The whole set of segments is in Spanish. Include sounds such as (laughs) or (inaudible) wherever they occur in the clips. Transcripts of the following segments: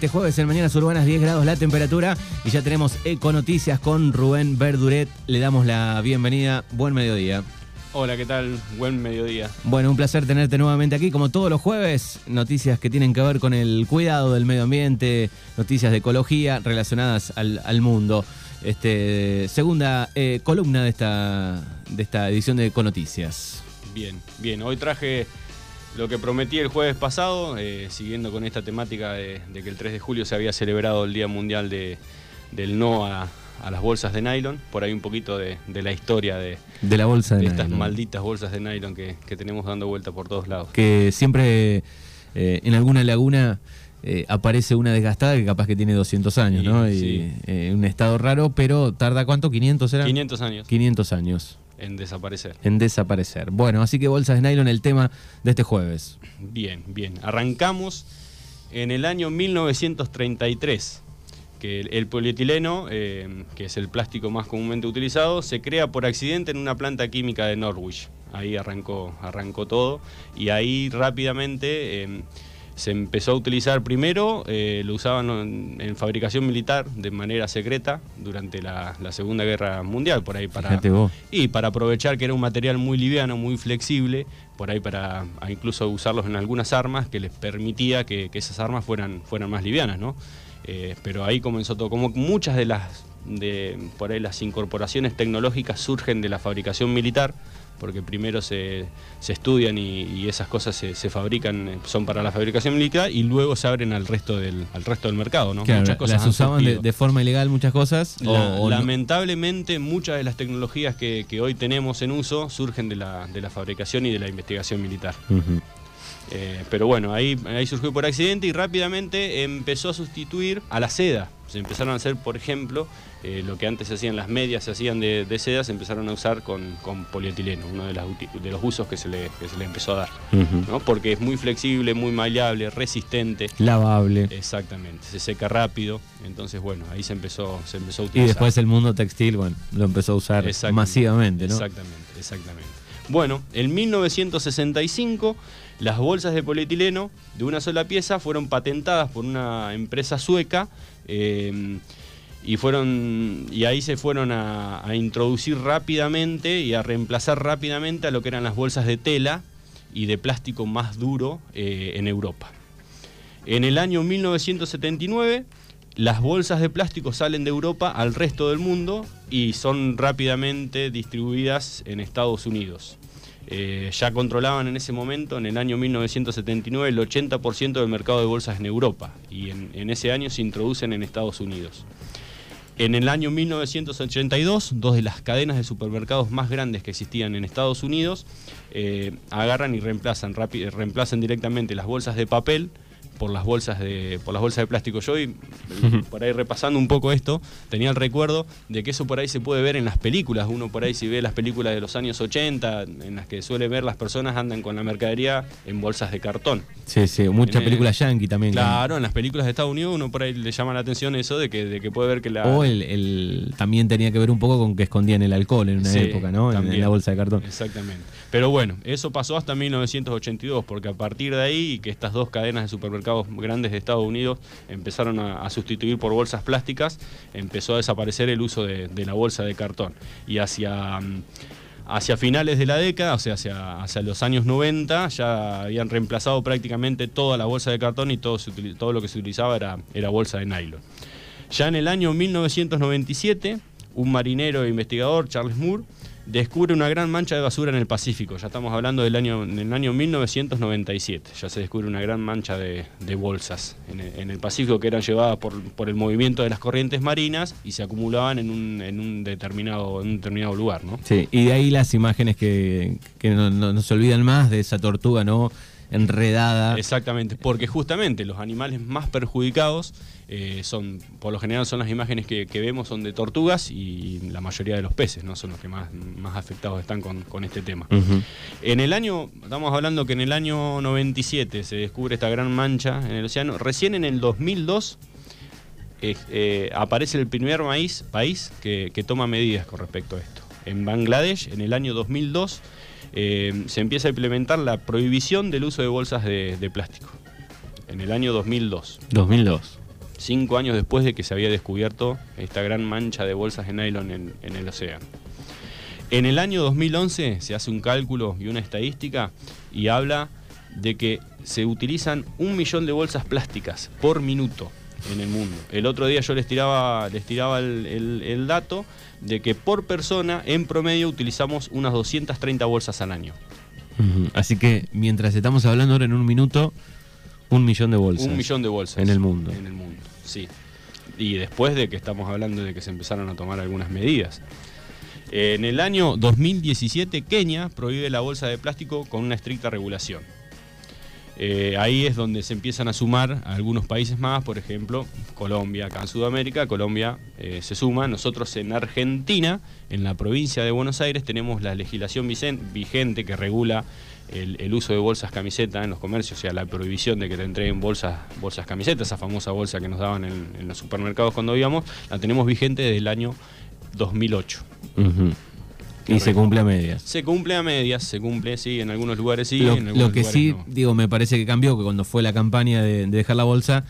este jueves en Mañanas Urbanas, 10 grados la temperatura y ya tenemos Econoticias con Rubén Verduret. Le damos la bienvenida. Buen mediodía. Hola, ¿qué tal? Buen mediodía. Bueno, un placer tenerte nuevamente aquí, como todos los jueves, noticias que tienen que ver con el cuidado del medio ambiente, noticias de ecología relacionadas al, mundo. Este, segunda eh, columna de esta, de esta edición de Econoticias. Bien, bien. Hoy traje lo que prometí el jueves pasado, eh, siguiendo con esta temática de, que el 3 de julio se había celebrado el Día Mundial de, del No a, las bolsas de nylon, por ahí un poquito de, la historia de, de la bolsa de, estas malditas bolsas de nylon que, tenemos dando vuelta por todos lados. Que siempre eh, en alguna laguna eh, aparece una desgastada que capaz que tiene 200 años, ¿no? Y, un estado raro, pero tarda cuánto, 500 era? 500 años. 500 años. En desaparecer. En desaparecer. Bueno, así que bolsas de nylon, el tema de este jueves. Bien, bien. Arrancamos en el año 1933, que el, polietileno, eh, que es el plástico más comúnmente utilizado, se crea por accidente en una planta química de Norwich. Ahí arrancó, arrancó todo y ahí rápidamente... Eh, se empezó a utilizar primero, eh, lo usaban en, fabricación militar de manera secreta durante la, Segunda Guerra Mundial, por ahí para... Y para aprovechar que era un material muy liviano, muy flexible, por ahí para incluso usarlos en algunas armas que les permitía que, esas armas fueran, fueran más livianas, ¿no? Eh, pero ahí comenzó todo, como muchas de las, de, por ahí las incorporaciones tecnológicas surgen de la fabricación militar, porque primero se, estudian y, esas cosas se, fabrican, eh, son para la fabricación militar y luego se abren al resto del, al resto del mercado. ¿no? muchas cosas las usaban de, forma ilegal muchas cosas. lamentablemente muchas de las tecnologías que, hoy tenemos en uso surgen de la, de la fabricación y de la investigación militar. Eh, pero bueno, ahí, ahí surgió por accidente y rápidamente empezó a sustituir a la seda. Se empezaron a hacer, por ejemplo, eh, lo que antes se hacían las medias, se hacían de, seda, se empezaron a usar con, polietileno, uno de, los usos que se le, empezó a dar. Porque es muy flexible, muy maleable, resistente. Lavable. Exactamente, se seca rápido. Entonces, bueno, ahí se empezó, se empezó a utilizar. Y después el mundo textil, bueno, lo empezó a usar masivamente, ¿no? Exactamente, exactamente. Bueno, en 1965 las bolsas de polietileno de una sola pieza fueron patentadas por una empresa sueca eh, y, fueron, y ahí se fueron a, introducir rápidamente y a reemplazar rápidamente a lo que eran las bolsas de tela y de plástico más duro eh, en Europa. En el año 1979 las bolsas de plástico salen de Europa al resto del mundo y son rápidamente distribuidas en Estados Unidos. Eh, ya controlaban en ese momento, en el año 1979, el 80% del mercado de bolsas en Europa y en, ese año se introducen en Estados Unidos. En el año 1982, dos de las cadenas de supermercados más grandes que existían en Estados Unidos eh, agarran y reemplazan, reemplazan directamente las bolsas de papel por las bolsas de, por las bolsas de plástico. Yo, y, por ahí repasando un poco esto, tenía el recuerdo de que eso por ahí se puede ver en las películas. Uno por ahí si ve las películas de los años 80, en las que suele ver las personas andan con la mercadería en bolsas de cartón. Sí, sí, muchas películas yankee también. Claro, en las películas de Estados Unidos uno por ahí le llama la atención eso de que, de que puede ver que la... O el, también tenía que ver un poco con que escondían el alcohol en una época, ¿no? en, la bolsa de cartón. Exactamente. Pero bueno, eso pasó hasta 1982, porque a partir de ahí, que estas dos cadenas de supermercados grandes de Estados Unidos empezaron a, sustituir por bolsas plásticas, empezó a desaparecer el uso de, la bolsa de cartón. Y hacia, mm, hacia finales de la década, o sea, hacia, hacia, los años 90, ya habían reemplazado prácticamente toda la bolsa de cartón y todo, todo lo que se utilizaba era, era bolsa de nylon. Ya en el año 1997, un marinero e investigador, Charles Moore, descubre una gran mancha de basura en el Pacífico. Ya estamos hablando del año, del año 1997. Ya se descubre una gran mancha de, bolsas en el, Pacífico que eran llevadas por, el movimiento de las corrientes marinas y se acumulaban en un, determinado, un determinado lugar. ¿no? Sí, y de ahí las imágenes que, no, no se olvidan más de esa tortuga, ¿no? Enredada. Exactamente, porque justamente los animales más perjudicados eh, son, por lo general son las imágenes que, vemos son de tortugas y la mayoría de los peces, ¿no? Son los que más, más afectados están con, este tema. En el año, estamos hablando que en el año 97 se descubre esta gran mancha en el océano. Recién en el 2002 eh, eh, aparece el primer maíz, país que, que toma medidas con respecto a esto. En Bangladesh, en el año 2002, eh, se empieza a implementar la prohibición del uso de bolsas de, plástico. En el año 2002. 2002. cinco años después de que se había descubierto esta gran mancha de bolsas de nylon en, en el océano. En el año 2011 se hace un cálculo y una estadística y habla de que se utilizan un millón de bolsas plásticas por minuto en el mundo. El otro día yo les tiraba, les tiraba el, el- el dato de que por persona en promedio utilizamos unas 230 bolsas al año. Así que mientras estamos hablando ahora en un minuto, un millón de bolsas. Un millón de bolsas. En el mundo. En el mundo, sí. Y después de que estamos hablando de que se empezaron a tomar algunas medidas. En el año 2017, Kenia prohíbe la bolsa de plástico con una estricta regulación. Eh, ahí es donde se empiezan a sumar algunos países más, por ejemplo, Colombia, acá en Sudamérica, Colombia eh, se suma. Nosotros en Argentina, en la provincia de Buenos Aires, tenemos la legislación vigente que regula el, uso de bolsas camiseta en los comercios, o sea, la prohibición de que te entreguen bolsas, bolsas camiseta, esa famosa bolsa que nos daban en, los supermercados cuando íbamos, la tenemos vigente desde el año 2008. Ujú. Y se cumple a medias. Se cumple a medias, se cumple, sí, en algunos lugares sí, lo, en algunos lo que lugares sí, no. digo, me parece que cambió, que cuando fue la campaña de, de dejar la bolsa,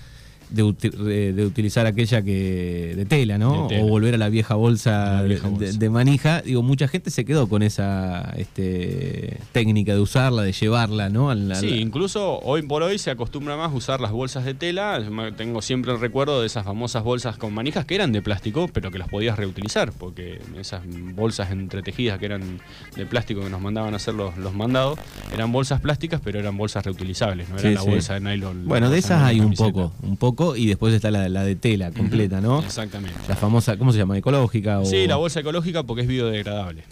de, de- de utilizar aquella que de tela, ¿no? De tela. O volver a la vieja bolsa, La vieja de- bolsa. De, de manija. Digo, mucha gente se quedó con esa este, técnica de usarla, de llevarla, ¿no? Sí, incluso hoy por hoy se acostumbra más usar las bolsas de tela. Yo Tengo siempre el recuerdo de esas famosas bolsas con manijas que eran de plástico, pero que las podías reutilizar, porque esas bolsas entretejidas que eran de plástico que nos mandaban a hacer los, los mandados, eran bolsas plásticas, pero eran bolsas reutilizables, no era Sí, la sí. bolsa de nylon. Bueno, de esas hay un poco, un poco, y después está la, la de tela completa, ¿no? Exactamente. La famosa, ¿cómo se llama? ¿Ecológica? O... Sí, la bolsa ecológica porque es biodegradable.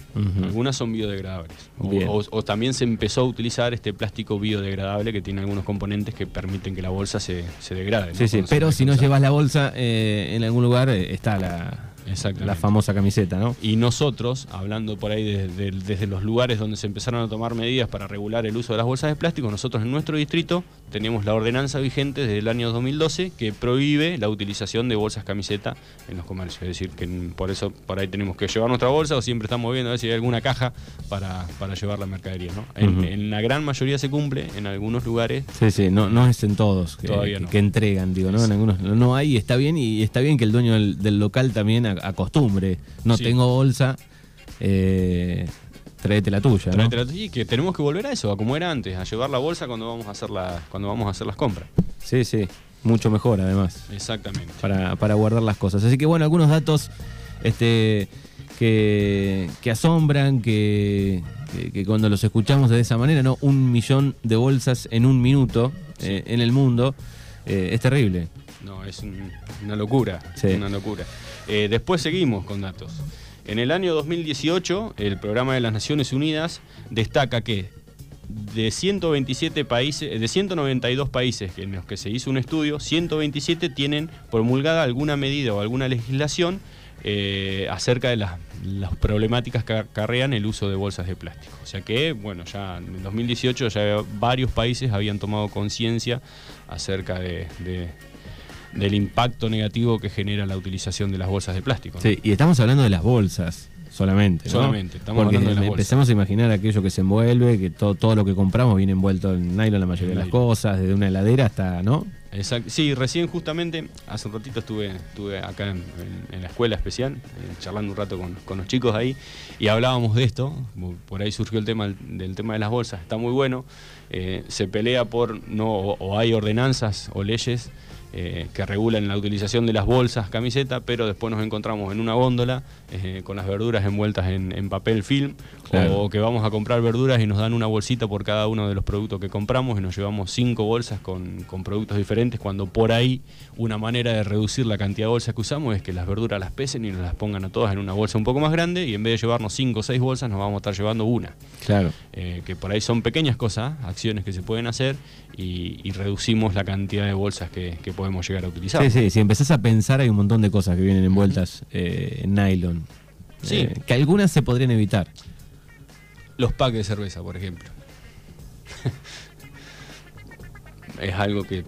Algunas son biodegradables. O, Bien. o- o también se empezó a utilizar este plástico biodegradable que tiene algunos componentes que permiten que la bolsa se, se degrade. ¿no? Sí, sí, Cuando pero si no llevas la bolsa eh, en algún lugar, eh, está la. La famosa camiseta, ¿no? Y nosotros, hablando por ahí desde, desde los lugares donde se empezaron a tomar medidas para regular el uso de las bolsas de plástico, nosotros en nuestro distrito tenemos la ordenanza vigente desde el año 2012 que prohíbe la utilización de bolsas camiseta en los comercios. Es decir, que por eso por ahí tenemos que llevar nuestra bolsa o siempre estamos viendo a ver si hay alguna caja para, para llevar la mercadería. ¿no? En, en la gran mayoría se cumple, en algunos lugares Sí, sí, no, no es en todos que, Todavía que- no. que entregan, digo, ¿no? En algunos no, hay, está bien, y está bien que el dueño del, del local también acostumbre. No Sí. tengo bolsa, eh, tráete la tuya, ¿no? Tráete la- y que tenemos que volver a eso, a como era antes, a llevar la bolsa cuando vamos a hacer, la, cuando vamos a hacer las compras. Sí, sí, mucho mejor además. Exactamente. para, para guardar las cosas. Así que bueno, algunos datos este, que, que asombran, que, que- que cuando los escuchamos de esa manera, ¿no? Un millón de bolsas en un minuto eh, en el mundo, eh, es terrible. No, es un- una locura. Sí. Una locura. Eh, después seguimos con datos. En el año 2018, el programa de las Naciones Unidas destaca que de 127 países, de 192 países en los que se hizo un estudio, 127 tienen promulgada alguna medida o alguna legislación eh, acerca de las, problemáticas que acarrean el uso de bolsas de plástico. O sea que, bueno, ya en el 2018 ya varios países habían tomado conciencia acerca de- del impacto negativo que genera la utilización de las bolsas de plástico. ¿no? Sí, y estamos hablando de las bolsas. Solamente, ¿no? Solamente, estamos Porque hablando de las bolsas. empecemos a imaginar aquello que se envuelve, que todo, todo lo que compramos viene envuelto en nylon la mayoría de las cosas, desde una heladera hasta, ¿no? Exacto. Sí, recién justamente, hace un ratito estuve, estuve acá en, en- en la escuela especial, eh, charlando un rato con, con los chicos ahí, y hablábamos de esto, por ahí surgió el tema del, del tema de las bolsas, está muy bueno, eh, se pelea por, no, o, o hay ordenanzas o leyes eh, que regulan la utilización de las bolsas camiseta, pero después nos encontramos en una góndola eh, con las verduras envueltas en, en papel film, Claro. o que vamos a comprar verduras y nos dan una bolsita por cada uno de los productos que compramos y nos llevamos cinco bolsas con, con productos diferentes, cuando por ahí una manera de reducir la cantidad de bolsas que usamos es que las verduras las pesen y nos las pongan a todas en una bolsa un poco más grande y en vez de llevarnos cinco o seis bolsas nos vamos a estar llevando una. Claro. Eh, que por ahí son pequeñas cosas, acciones que se pueden hacer y, y reducimos la cantidad de bolsas que, que podemos llegar a utilizar. Sí, sí, si empezás a pensar hay un montón de cosas que vienen envueltas eh, en nylon. Sí. Eh, que algunas se podrían evitar. Los packs de cerveza, por ejemplo. (laughs) es algo que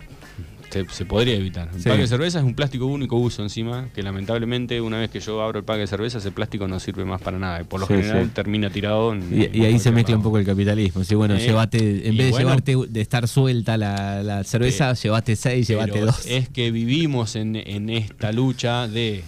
se, podría evitar. El pack de cerveza es un plástico único uso encima, que lamentablemente una vez que yo abro el pack de cerveza, ese plástico no sirve más para nada. Por lo general termina tirado. y, ahí se mezcla un poco el capitalismo. Sí, bueno, eh, en vez de llevarte de estar suelta la, cerveza, llevaste seis, llevaste dos. Es que vivimos en, en esta lucha de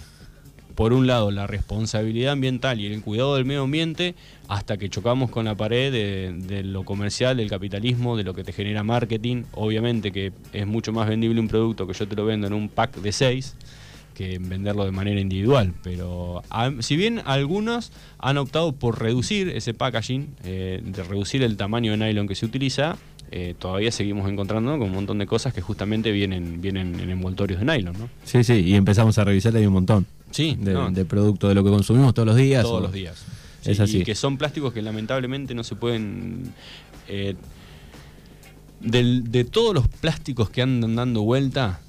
por un lado, la responsabilidad ambiental y el cuidado del medio ambiente, hasta que chocamos con la pared de, lo comercial, del capitalismo, de lo que te genera marketing. Obviamente que es mucho más vendible un producto que yo te lo vendo en un pack de seis que venderlo de manera individual. Pero si bien algunos han optado por reducir ese packaging, eh, de reducir el tamaño de nylon que se utiliza, eh, todavía seguimos encontrando con un montón de cosas que justamente vienen, vienen en envoltorios de nylon. ¿no? Sí, sí, y empezamos a revisar ahí un montón. Sí, de, producto de lo que consumimos todos los días. Todos los días. es así. Y que son plásticos que lamentablemente no se pueden. Eh, de todos los plásticos que andan dando vuelta,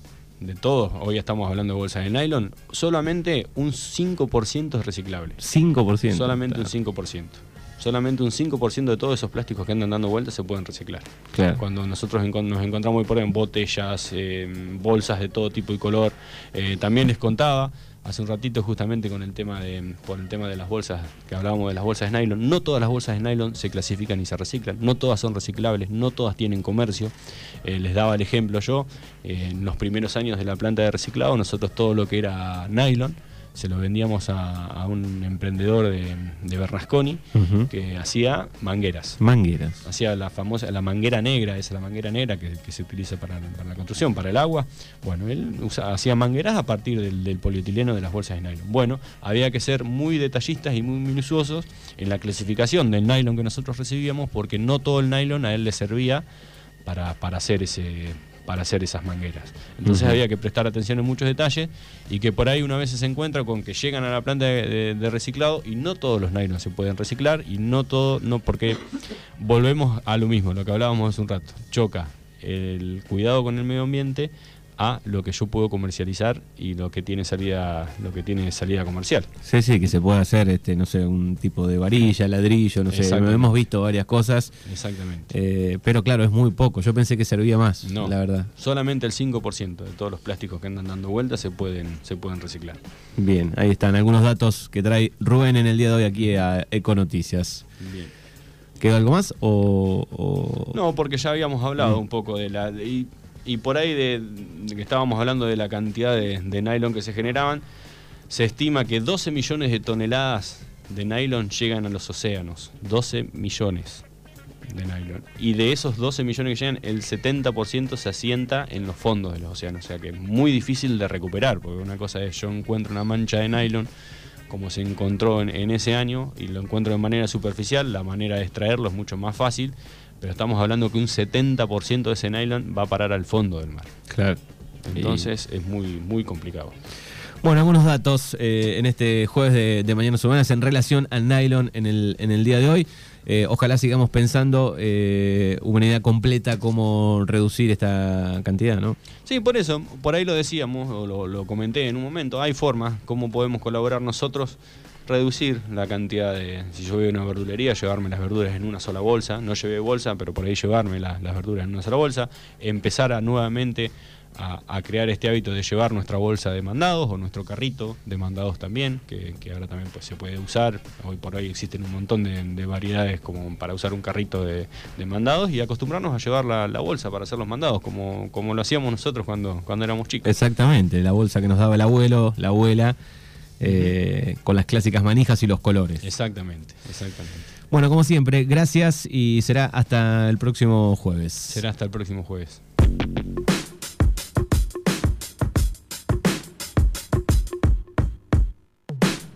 de todos, hoy estamos hablando de bolsas de nylon, solamente un 5% es reciclable. 5%. Solamente un 5% solamente un 5% de todos esos plásticos que andan dando vueltas se pueden reciclar. Cuando nosotros nos encontramos hoy por en botellas, eh, bolsas de todo tipo y color, eh, también les contaba hace un ratito justamente con el tema de por el tema de las bolsas que hablábamos de las bolsas de nylon. No todas las bolsas de nylon se clasifican y se reciclan. No todas son reciclables no todas tienen comercio. Eh, les daba el ejemplo yo en los primeros años de la planta de reciclado nosotros todo lo que era nylon se lo vendíamos a, un emprendedor de, de Bernasconi que hacía mangueras. Mangueras. Hacía la famosa, la manguera negra, esa es la manguera negra que, se utiliza para, la construcción, para el agua. Bueno, él hacía mangueras a partir del, polietileno de las bolsas de nylon. Bueno, había que ser muy detallistas y muy minuciosos en la clasificación del nylon que nosotros recibíamos porque no todo el nylon a él le servía para, para hacer ese para hacer esas mangueras. Entonces había que prestar atención en muchos detalles y que por ahí una vez se encuentra con que llegan a la planta de, reciclado y no todos los nylon se pueden reciclar y no todo, no porque volvemos a lo mismo, lo que hablábamos hace un rato, choca el cuidado con el medio ambiente a lo que yo puedo comercializar y lo que tiene salida lo que tiene salida comercial. Sí, sí, que se puede hacer este no sé, un tipo de varilla, ladrillo, no sé, hemos visto varias cosas. Exactamente. Eh, pero claro, es muy poco. Yo pensé que servía más, no, la verdad. Solamente el 5% de todos los plásticos que andan dando vueltas se pueden se pueden reciclar. Bien, ahí están algunos datos que trae Rubén en el día de hoy aquí a Econoticias. Bien. ¿Quedó algo más o, No, porque ya habíamos hablado mm. un poco de la y por ahí de, que estábamos hablando de la cantidad de, nylon que se generaban, se estima que 12 millones de toneladas de nylon llegan a los océanos. 12 millones de nylon. Y de esos 12 millones que llegan, el 70% se asienta en los fondos de los océanos. O sea que es muy difícil de recuperar, porque una cosa es yo encuentro una mancha de nylon como se encontró en, en ese año y lo encuentro de manera superficial, la manera de extraerlo es mucho más fácil pero estamos hablando que un 70% de ese nylon va a parar al fondo del mar. Claro. Entonces es muy, muy complicado. Bueno, algunos datos eh, en este jueves de, Mañana Humanas en relación al nylon en el, en el día de hoy. Eh, ojalá sigamos pensando eh, una idea completa cómo reducir esta cantidad, ¿no? Sí, por eso, por ahí lo decíamos, o lo, lo comenté en un momento, hay formas, cómo podemos colaborar nosotros reducir la cantidad de, si yo voy a una verdulería, llevarme las verduras en una sola bolsa, no llevé bolsa, pero por ahí llevarme las verduras en una sola bolsa, empezar nuevamente a, crear este hábito de llevar nuestra bolsa de mandados o nuestro carrito de mandados también, que, ahora también pues, se puede usar, hoy por hoy existen un montón de, variedades como para usar un carrito de, mandados y acostumbrarnos a llevar la, bolsa para hacer los mandados, como, como lo hacíamos nosotros cuando, cuando éramos chicos. Exactamente, la bolsa que nos daba el abuelo, la abuela eh, con las clásicas manijas y los colores. Exactamente, exactamente. Bueno, como siempre, gracias y será hasta el próximo jueves. Será hasta el próximo jueves.